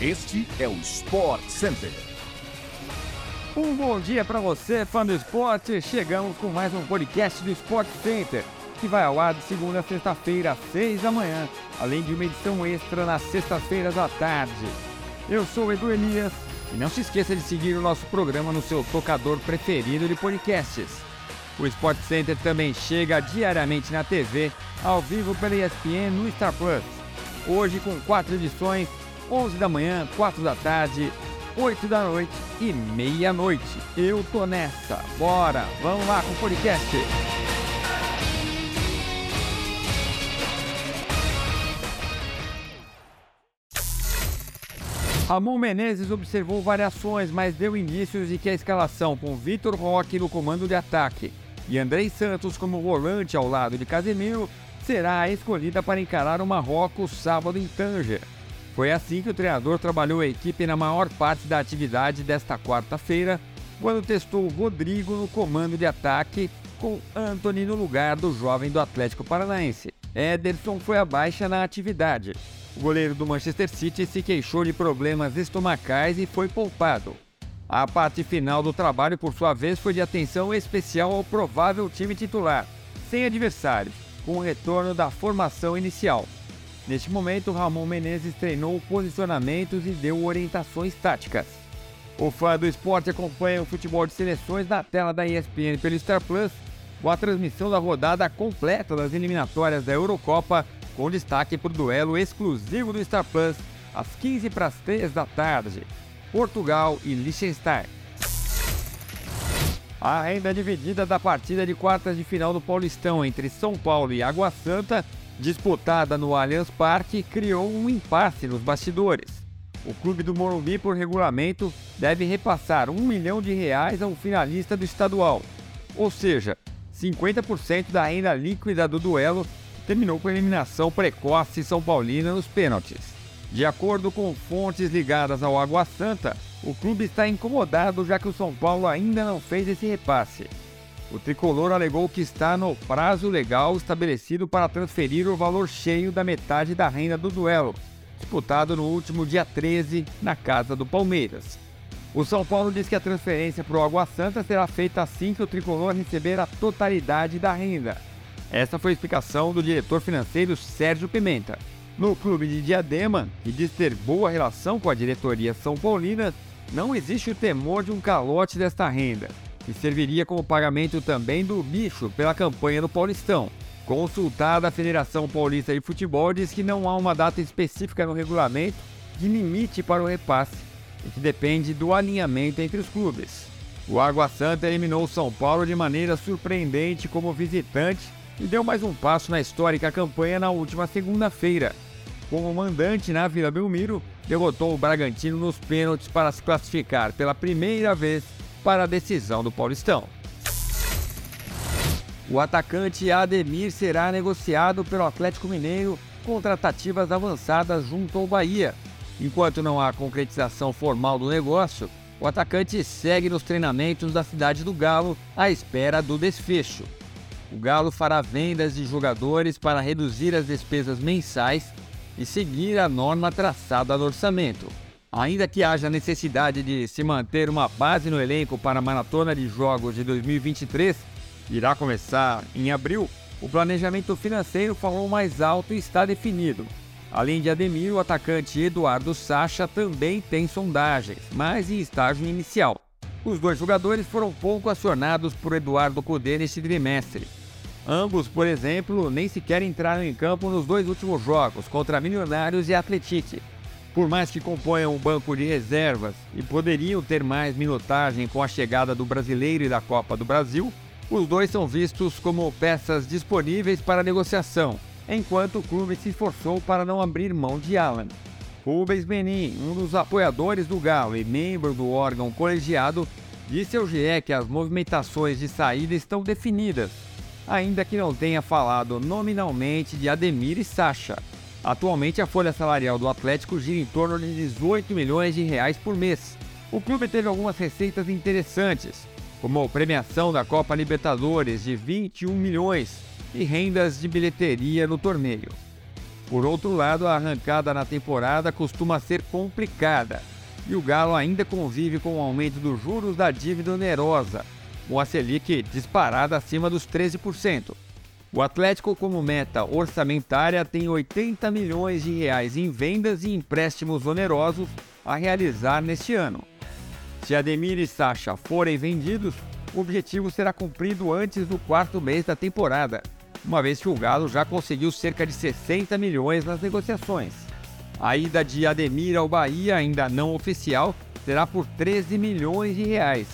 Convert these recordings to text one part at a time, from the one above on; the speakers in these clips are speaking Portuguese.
Este é o Sport Center. Um bom dia para você, fã do esporte. Chegamos com mais um podcast do Sport Center, que vai ao ar de segunda a sexta-feira, às seis da manhã, além de uma edição extra nas sextas-feiras à tarde. Eu sou o Edu Elias e não se esqueça de seguir o nosso programa no seu tocador preferido de podcasts. O Sport Center também chega diariamente na TV, ao vivo pela ESPN no Star Plus. Hoje com quatro edições 11 da manhã, 4 da tarde, 8 da noite e meia-noite. Eu tô nessa. Bora, vamos lá com o podcast. Ramon Menezes observou variações, mas deu indícios de que a escalação com Vitor Roque no comando de ataque e Andrei Santos como volante ao lado de Casemiro será a escolhida para encarar o Marrocos sábado em Tanger. Foi assim que o treinador trabalhou a equipe na maior parte da atividade desta quarta-feira, quando testou o Rodrigo no comando de ataque com Anthony no lugar do jovem do Atlético Paranaense. Ederson foi abaixo na atividade. O goleiro do Manchester City se queixou de problemas estomacais e foi poupado. A parte final do trabalho, por sua vez, foi de atenção especial ao provável time titular, sem adversários, com o retorno da formação inicial. Neste momento, Ramon Menezes treinou posicionamentos e deu orientações táticas. O fã do esporte acompanha o futebol de seleções na tela da ESPN pelo Star Plus, com a transmissão da rodada completa das eliminatórias da Eurocopa, com destaque para o duelo exclusivo do Star Plus, às 15 para as 3 da tarde, Portugal e Liechtenstein. A renda dividida da partida de quartas de final do Paulistão entre São Paulo e Água Santa disputada no Allianz Parque, criou um impasse nos bastidores. O clube do Morumbi, por regulamento, deve repassar um milhão de reais ao finalista do estadual, ou seja, 50% da renda líquida do duelo terminou com eliminação precoce São Paulina nos pênaltis. De acordo com fontes ligadas ao Água Santa, o clube está incomodado já que o São Paulo ainda não fez esse repasse. O tricolor alegou que está no prazo legal estabelecido para transferir o valor cheio da metade da renda do duelo, disputado no último dia 13 na casa do Palmeiras. O São Paulo diz que a transferência para o Água Santa será feita assim que o tricolor receber a totalidade da renda. Essa foi a explicação do diretor financeiro Sérgio Pimenta. No clube de Diadema, que diz ter boa relação com a diretoria São Paulina, não existe o temor de um calote desta renda que serviria como pagamento também do bicho pela campanha do Paulistão. Consultada a Federação Paulista de Futebol diz que não há uma data específica no regulamento de limite para o repasse e que depende do alinhamento entre os clubes. O Água Santa eliminou o São Paulo de maneira surpreendente como visitante e deu mais um passo na histórica campanha na última segunda-feira. Como mandante na Vila Belmiro, derrotou o Bragantino nos pênaltis para se classificar pela primeira vez para a decisão do Paulistão. O atacante Ademir será negociado pelo Atlético Mineiro com tratativas avançadas junto ao Bahia. Enquanto não há concretização formal do negócio, o atacante segue nos treinamentos da cidade do Galo à espera do desfecho. O Galo fará vendas de jogadores para reduzir as despesas mensais e seguir a norma traçada no orçamento. Ainda que haja necessidade de se manter uma base no elenco para a maratona de jogos de 2023, irá começar em abril, o planejamento financeiro falou mais alto e está definido. Além de Ademir, o atacante Eduardo Sacha também tem sondagens, mas em estágio inicial. Os dois jogadores foram pouco acionados por Eduardo Cudê neste trimestre. Ambos, por exemplo, nem sequer entraram em campo nos dois últimos jogos contra Milionários e Atletique. Por mais que componham um banco de reservas e poderiam ter mais minutagem com a chegada do brasileiro e da Copa do Brasil, os dois são vistos como peças disponíveis para negociação, enquanto o clube se esforçou para não abrir mão de Alan. Rubens Benin, um dos apoiadores do Galo e membro do órgão colegiado, disse ao GE que as movimentações de saída estão definidas, ainda que não tenha falado nominalmente de Ademir e Sacha. Atualmente, a folha salarial do Atlético gira em torno de 18 milhões de reais por mês. O clube teve algumas receitas interessantes, como a premiação da Copa Libertadores de 21 milhões e rendas de bilheteria no torneio. Por outro lado, a arrancada na temporada costuma ser complicada e o Galo ainda convive com o aumento dos juros da dívida onerosa, com a Selic disparada acima dos 13%. O Atlético, como meta orçamentária, tem 80 milhões de reais em vendas e empréstimos onerosos a realizar neste ano. Se Ademir e Sacha forem vendidos, o objetivo será cumprido antes do quarto mês da temporada, uma vez que o Galo já conseguiu cerca de 60 milhões nas negociações. A ida de Ademir ao Bahia, ainda não oficial, será por 13 milhões de reais.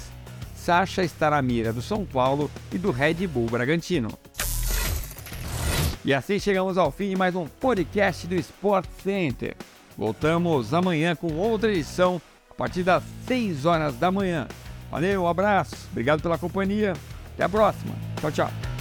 Sacha está na mira do São Paulo e do Red Bull Bragantino. E assim chegamos ao fim de mais um podcast do Sport Center. Voltamos amanhã com outra edição a partir das 6 horas da manhã. Valeu, um abraço, obrigado pela companhia. Até a próxima. Tchau, tchau.